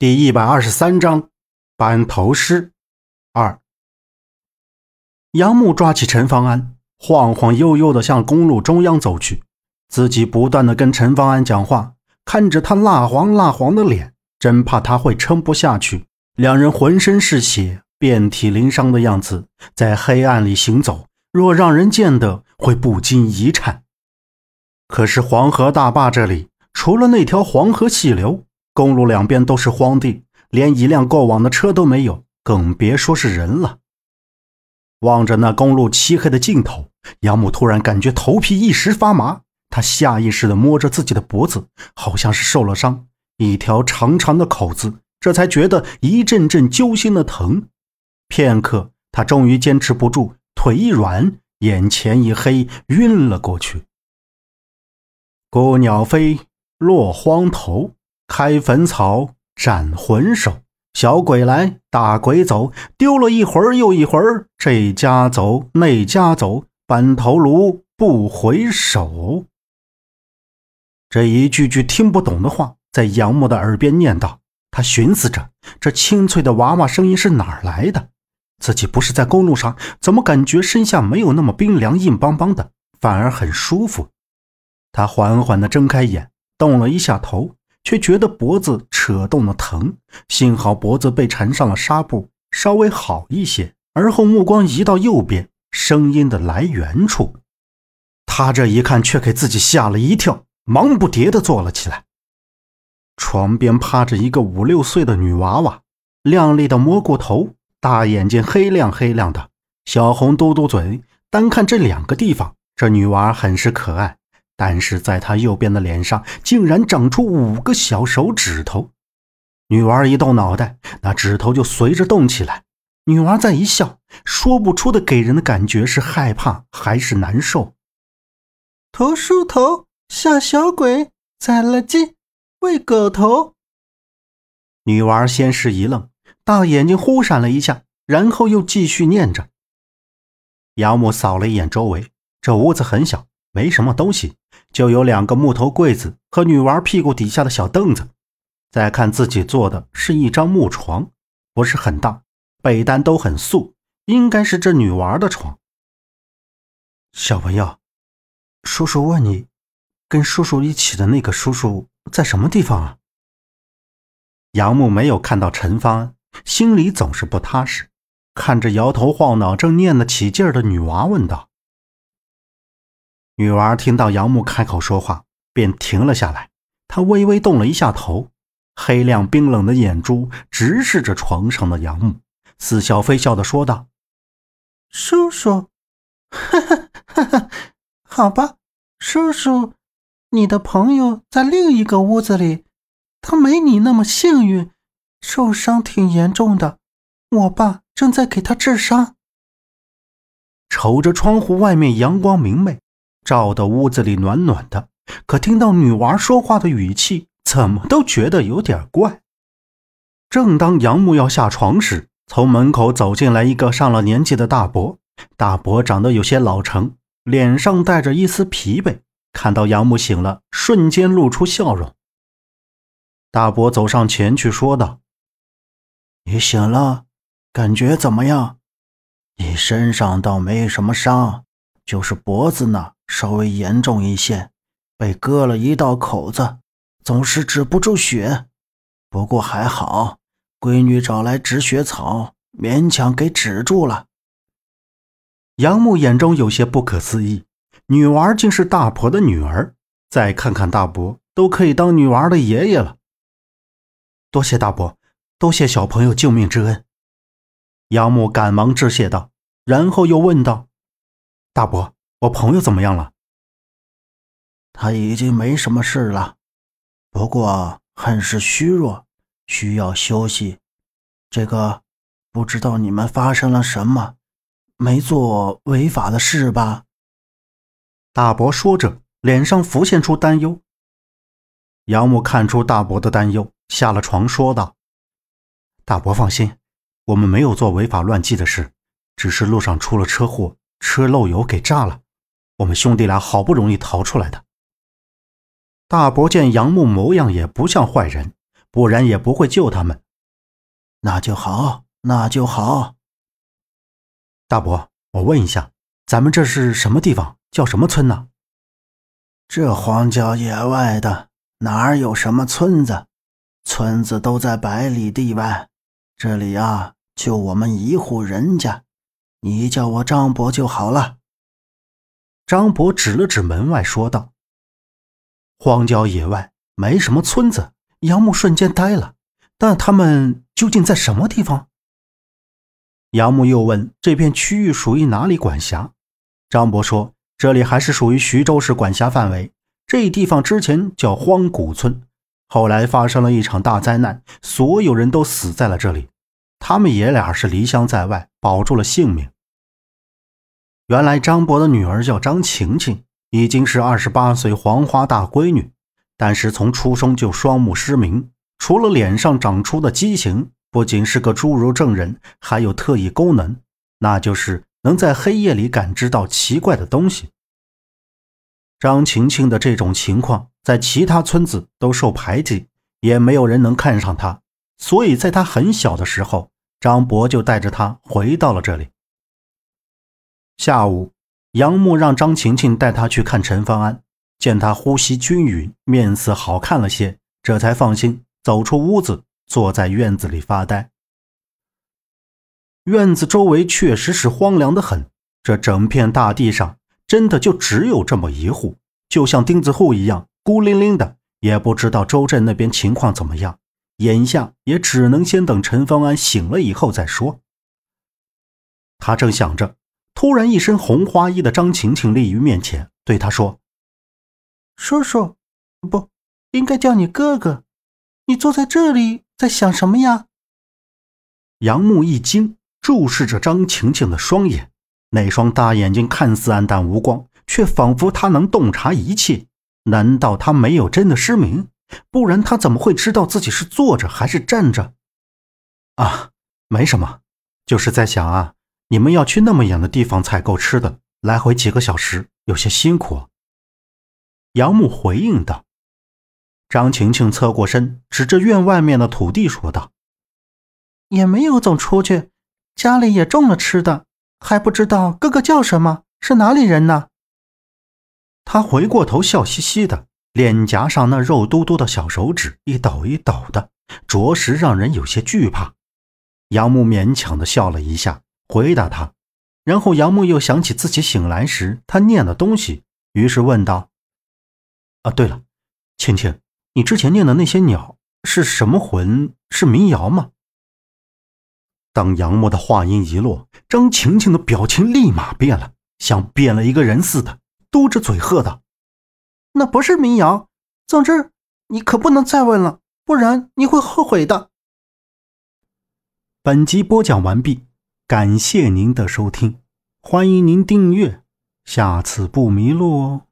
第一百二十三章班头师二。杨木抓起陈方安，晃晃悠悠的向公路中央走去，自己不断的跟陈方安讲话，看着他蜡黄蜡黄的脸，真怕他会撑不下去。两人浑身是血、遍体鳞伤的样子，在黑暗里行走，若让人见得会不禁一颤。可是黄河大坝这里，除了那条黄河细流。公路两边都是荒地，连一辆过往的车都没有，更别说是人了。望着那公路漆黑的尽头，杨木突然感觉头皮一时发麻，他下意识地摸着自己的脖子，好像是受了伤，一条长长的口子，这才觉得一阵阵揪心的疼。片刻，他终于坚持不住，腿一软，眼前一黑，晕了过去。孤鸟飞，落荒头。开坟草，斩魂首，小鬼来，大鬼走，丢了一会儿又一会儿，这家走，那家走，搬头颅不回首。这一句句听不懂的话，在杨木的耳边念叨。他寻思着，这清脆的娃娃声音是哪儿来的？自己不是在公路上，怎么感觉身下没有那么冰凉硬邦邦的，反而很舒服？他缓缓地睁开眼，动了一下头。却觉得脖子扯动了疼，幸好脖子被缠上了纱布，稍微好一些。而后目光移到右边，声音的来源处，他这一看却给自己吓了一跳，忙不迭地坐了起来。床边趴着一个五六岁的女娃娃，靓丽的蘑菇头，大眼睛黑亮黑亮的，小红嘟嘟嘴。单看这两个地方，这女娃很是可爱。但是在他右边的脸上，竟然长出五个小手指头。女娃一动脑袋，那指头就随着动起来。女娃再一笑，说不出的给人的感觉是害怕还是难受。头梳头，小小鬼宰了鸡，喂狗头。女娃先是一愣，大眼睛忽闪了一下，然后又继续念着。杨木扫了一眼周围，这屋子很小。没什么东西，就有两个木头柜子和女娃屁股底下的小凳子。再看自己坐的是一张木床，不是很大，被单都很素，应该是这女娃的床。小朋友，叔叔问你，跟叔叔一起的那个叔叔在什么地方啊？杨木没有看到陈方，心里总是不踏实，看着摇头晃脑、正念得起劲儿的女娃，问道。女娃听到杨木开口说话，便停了下来。她微微动了一下头，黑亮冰冷的眼珠直视着床上的杨木，似笑非笑的说道：“叔叔，哈哈哈哈，好吧，叔叔，你的朋友在另一个屋子里，他没你那么幸运，受伤挺严重的，我爸正在给他治伤。”瞅着窗户外面阳光明媚。照的屋子里暖暖的，可听到女娃说话的语气，怎么都觉得有点怪。正当杨木要下床时，从门口走进来一个上了年纪的大伯。大伯长得有些老成，脸上带着一丝疲惫。看到杨木醒了，瞬间露出笑容。大伯走上前去说道：“你醒了，感觉怎么样？你身上倒没什么伤，就是脖子呢。”稍微严重一些，被割了一道口子，总是止不住血。不过还好，闺女找来止血草，勉强给止住了。杨木眼中有些不可思议，女娃竟是大伯的女儿。再看看大伯，都可以当女娃的爷爷了。多谢大伯，多谢小朋友救命之恩。杨木赶忙致谢道，然后又问道：“大伯。”我朋友怎么样了？他已经没什么事了，不过很是虚弱，需要休息。这个不知道你们发生了什么，没做违法的事吧？大伯说着，脸上浮现出担忧。杨木看出大伯的担忧，下了床说道：“大伯放心，我们没有做违法乱纪的事，只是路上出了车祸，车漏油给炸了。”我们兄弟俩好不容易逃出来的。大伯见杨木模样也不像坏人，不然也不会救他们。那就好，那就好。大伯，我问一下，咱们这是什么地方？叫什么村呢？这荒郊野外的，哪儿有什么村子？村子都在百里地外。这里啊，就我们一户人家。你叫我张伯就好了。张博指了指门外，说道：“荒郊野外，没什么村子。”杨木瞬间呆了。但他们究竟在什么地方？杨木又问：“这片区域属于哪里管辖？”张博说：“这里还是属于徐州市管辖范围。这地方之前叫荒谷村，后来发生了一场大灾难，所有人都死在了这里。他们爷俩是离乡在外，保住了性命。原来张伯的女儿叫张晴晴，已经是二十八岁黄花大闺女，但是从出生就双目失明。”除了脸上长出的畸形，不仅是个侏儒症人，还有特异功能，那就是能在黑夜里感知到奇怪的东西。张晴晴的这种情况，在其他村子都受排挤，也没有人能看上她，所以在她很小的时候，张博就带着她回到了这里。下午，杨木让张晴晴带他去看陈方安，见他呼吸均匀，面色好看了些，这才放心。走出屋子，坐在院子里发呆。院子周围确实是荒凉的很，这整片大地上真的就只有这么一户，就像钉子户一样孤零零的，也不知道周镇那边情况怎么样。眼下也只能先等陈方安醒了以后再说。他正想着，突然一身红花衣的张晴晴立于面前，对他说：“叔叔，不应该叫你哥哥。”你坐在这里在想什么呀？杨木一惊，注视着张晴晴的双眼，那双大眼睛看似暗淡无光，却仿佛他能洞察一切。难道他没有真的失明？不然他怎么会知道自己是坐着还是站着？啊，没什么，就是在想啊，你们要去那么远的地方采购吃的，来回几个小时，有些辛苦。杨木回应道。张晴晴侧过身，指着院外面的土地说道：“也没有走出去，家里也种了吃的，还不知道哥哥叫什么，是哪里人呢？”他回过头，笑嘻嘻的，脸颊上那肉嘟嘟的小手指一抖一抖的，着实让人有些惧怕。杨木勉强的笑了一下，回答他，然后杨木又想起自己醒来时他念的东西，于是问道：“啊，对了，青青。”你之前念的那些鸟是什么魂？是民谣吗？当杨木的话音一落，张晴晴的表情立马变了，像变了一个人似的，嘟着嘴喝道：“那不是民谣。总之，你可不能再问了，不然你会后悔的。”本集播讲完毕，感谢您的收听，欢迎您订阅，下次不迷路哦。